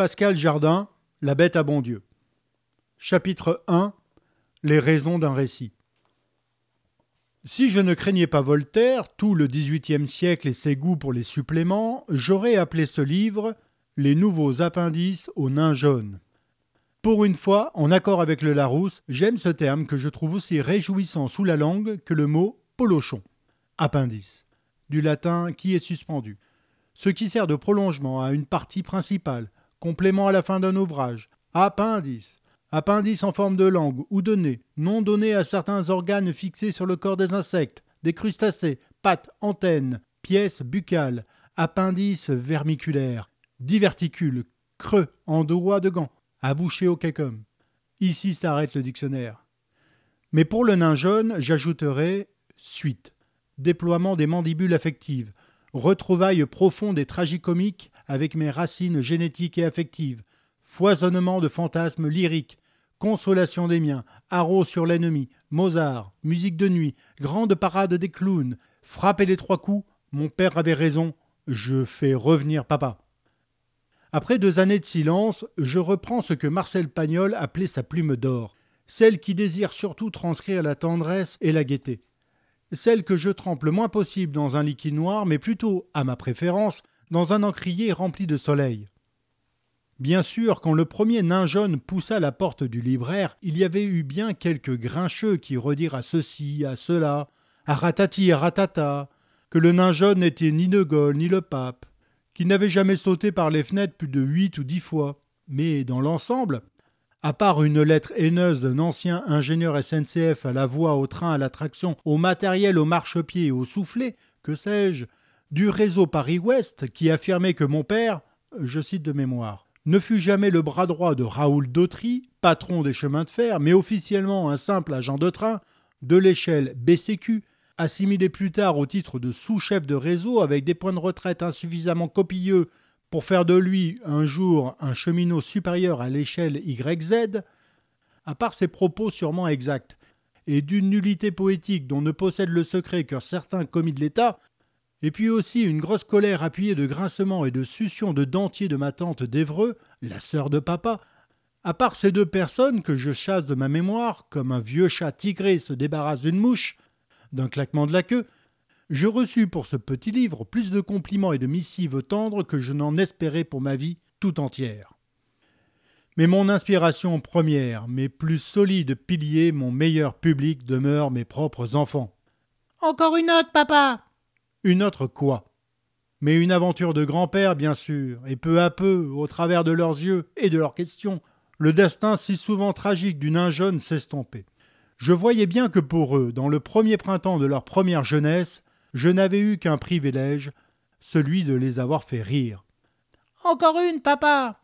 Pascal Jardin, La bête à bon Dieu. Chapitre 1 Les raisons d'un récit. Si je ne craignais pas Voltaire, tout le XVIIIe siècle et ses goûts pour les suppléments, j'aurais appelé ce livre Les nouveaux appendices aux nains jaunes. Pour une fois, en accord avec le Larousse, j'aime ce terme que je trouve aussi réjouissant sous la langue que le mot polochon. Appendice. Du latin qui est suspendu. Ce qui sert de prolongement à une partie principale, complément à la fin d'un ouvrage. Appendice. Appendice en forme de langue ou de nez, nom donné à certains organes fixés sur le corps des insectes, des crustacés, pattes, antennes, pièces buccales, appendice vermiculaire, diverticule, creux, en de gants, à boucher au cacum. Ici s'arrête le dictionnaire. Mais pour le nain jaune, j'ajouterai suite, déploiement des mandibules affectives, retrouvailles profondes et tragicomiques avec mes racines génétiques et affectives, foisonnement de fantasmes lyriques, consolation des miens, haro sur l'ennemi, Mozart, musique de nuit, grande parade des clowns, frapper les trois coups, mon père avait raison, je fais revenir papa. Après deux années de silence, je reprends ce que Marcel Pagnol appelait sa plume d'or, celle qui désire surtout transcrire la tendresse et la gaieté. Celle que je trempe le moins possible dans un liquide noir, mais plutôt, à ma préférence, dans un encrier rempli de soleil. Bien sûr, quand le premier nain jaune poussa la porte du libraire, il y avait eu bien quelques grincheux qui redirent à ceci, à cela, à ratati, à ratata, que le nain jaune n'était ni De Gaulle ni le pape, qu'il n'avait jamais sauté par les fenêtres plus de huit ou dix fois. Mais dans l'ensemble, à part une lettre haineuse d'un ancien ingénieur SNCF à la voix, au train, à l'attraction, au matériel, au marchepied au soufflet, que sais-je, du réseau Paris-Ouest qui affirmait que mon père, je cite de mémoire, ne fut jamais le bras droit de Raoul Dautry, patron des chemins de fer, mais officiellement un simple agent de train, de l'échelle BCQ, assimilé plus tard au titre de sous-chef de réseau avec des points de retraite insuffisamment copieux pour faire de lui un jour un cheminot supérieur à l'échelle YZ, à part ses propos sûrement exacts, et d'une nullité poétique dont ne possède le secret que certains commis de l'État, et puis aussi une grosse colère appuyée de grincements et de suctions de dentier de ma tante d'Evreux, la sœur de papa, à part ces deux personnes que je chasse de ma mémoire, comme un vieux chat tigré se débarrasse d'une mouche, d'un claquement de la queue, je reçus pour ce petit livre plus de compliments et de missives tendres que je n'en espérais pour ma vie tout entière. Mais mon inspiration première, mes plus solides piliers, mon meilleur public demeurent mes propres enfants. Encore une autre, papa Une autre quoi Mais une aventure de grand-père, bien sûr, et peu à peu, au travers de leurs yeux et de leurs questions, le destin si souvent tragique du nain jaune s'estompait. Je voyais bien que pour eux, dans le premier printemps de leur première jeunesse, je n'avais eu qu'un privilège, celui de les avoir fait rire. Encore une, papa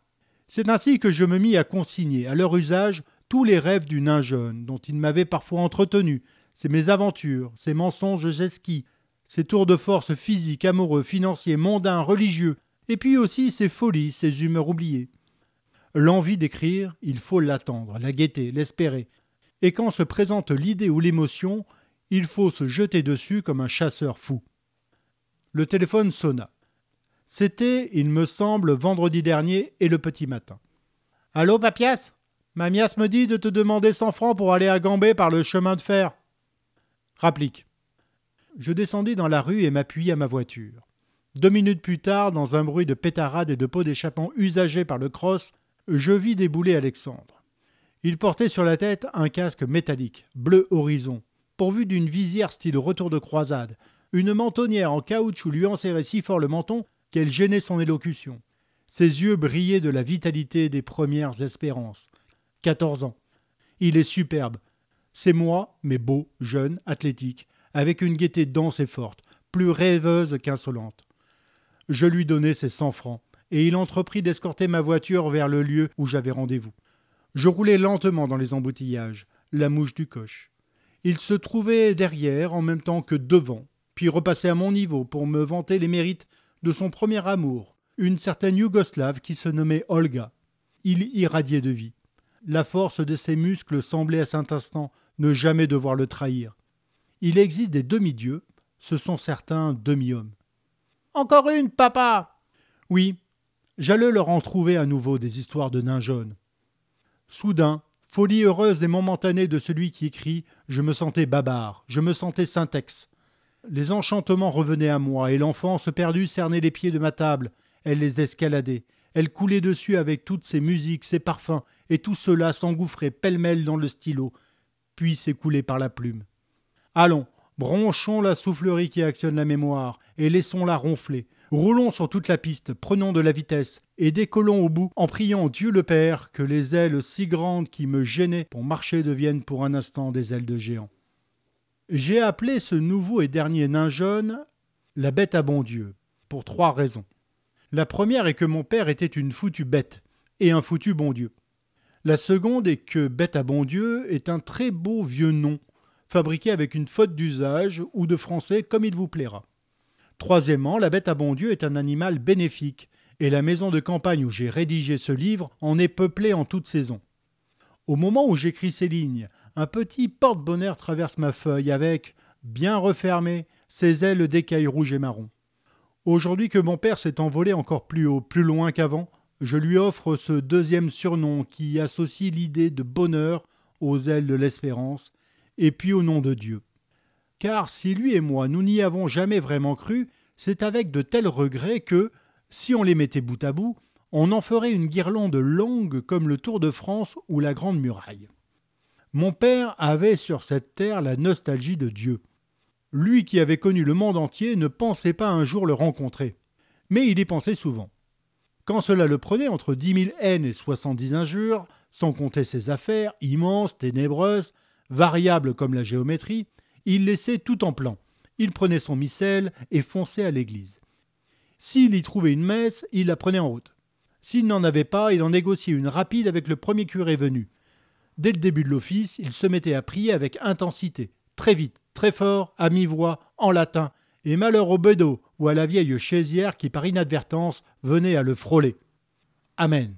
C'est ainsi que je me mis à consigner à leur usage tous les rêves du nain jeune, dont ils m'avaient parfois entretenu, ces mésaventures, ces mensonges esquis, ces tours de force physiques, amoureux, financiers, mondains, religieux, et puis aussi ces folies, ces humeurs oubliées. L'envie d'écrire, il faut l'attendre, la guetter, l'espérer, et quand se présente l'idée ou l'émotion, il faut se jeter dessus comme un chasseur fou. Le téléphone sonna. C'était, il me semble, vendredi dernier et le petit matin. Allô, papias Mamias me dit de te demander cent francs pour aller à Gambé par le chemin de fer. Rapplique. Je descendis dans la rue et m'appuyai à ma voiture. Deux minutes plus tard, dans un bruit de pétarade et de pots d'échappement usagés par le cross, je vis débouler Alexandre. Il portait sur la tête un casque métallique, bleu horizon, pourvu d'une visière style retour de croisade. Une mentonnière en caoutchouc lui enserrait si fort le menton qu'elle gênait son élocution. Ses yeux brillaient de la vitalité des premières espérances. Quatorze ans. Il est superbe. C'est moi, mais beau, jeune, athlétique, avec une gaieté dense et forte, plus rêveuse qu'insolente. Je lui donnai ses cent francs, et il entreprit d'escorter ma voiture vers le lieu où j'avais rendez-vous. Je roulais lentement dans les embouteillages, la mouche du coche. Il se trouvait derrière en même temps que devant, puis repassait à mon niveau pour me vanter les mérites de son premier amour, une certaine Yougoslave qui se nommait Olga. Il irradiait de vie. La force de ses muscles semblait à cet instant ne jamais devoir le trahir. Il existe des demi-dieux, ce sont certains demi-hommes. Encore une, papa Oui, J'allais leur en trouver à nouveau des histoires de nains jaunes. Soudain, folie heureuse et momentanée de celui qui écrit Je me sentais babard, je me sentais syntaxe. Les enchantements revenaient à moi, et l'enfance perdue cernait les pieds de ma table. Elle les escaladait. Elle coulait dessus avec toutes ses musiques, ses parfums, et tout cela s'engouffrait pêle-mêle dans le stylo, puis s'écoulait par la plume. Allons, bronchons la soufflerie qui actionne la mémoire, et laissons-la ronfler. Roulons sur toute la piste, prenons de la vitesse, et décollons au bout en priant Dieu le Père que les ailes si grandes qui me gênaient pour marcher deviennent pour un instant des ailes de géant. J'ai appelé ce nouveau et dernier nain jaune la bête à bon Dieu, pour trois raisons. La première est que mon père était une foutue bête, et un foutu bon Dieu. La seconde est que bête à bon Dieu est un très beau vieux nom, fabriqué avec une faute d'usage ou de français comme il vous plaira. Troisièmement, la bête à bon Dieu est un animal bénéfique, et la maison de campagne où j'ai rédigé ce livre en est peuplée en toute saison. Au moment où j'écris ces lignes, un petit porte-bonheur traverse ma feuille avec, bien refermé, ses ailes d'écailles rouges et marron. Aujourd'hui que mon père s'est envolé encore plus haut, plus loin qu'avant, je lui offre ce deuxième surnom qui associe l'idée de bonheur aux ailes de l'espérance, et puis au nom de Dieu. Car si lui et moi nous n'y avons jamais vraiment cru, c'est avec de tels regrets que, si on les mettait bout à bout, on en ferait une guirlande longue comme le Tour de France ou la Grande Muraille. Mon père avait sur cette terre la nostalgie de Dieu. Lui qui avait connu le monde entier ne pensait pas un jour le rencontrer. Mais il y pensait souvent. Quand cela le prenait entre dix mille haines et soixante-dix injures, sans compter ses affaires, immenses, ténébreuses, variables comme la géométrie, il laissait tout en plan. Il prenait son missel et fonçait à l'église. S'il y trouvait une messe, il la prenait en route. S'il n'en avait pas, il en négociait une rapide avec le premier curé venu. Dès le début de l'office, il se mettait à prier avec intensité, très vite, très fort, à mi-voix, en latin, et malheur au bedeau ou à la vieille chaisière qui, par inadvertance, venait à le frôler. Amen.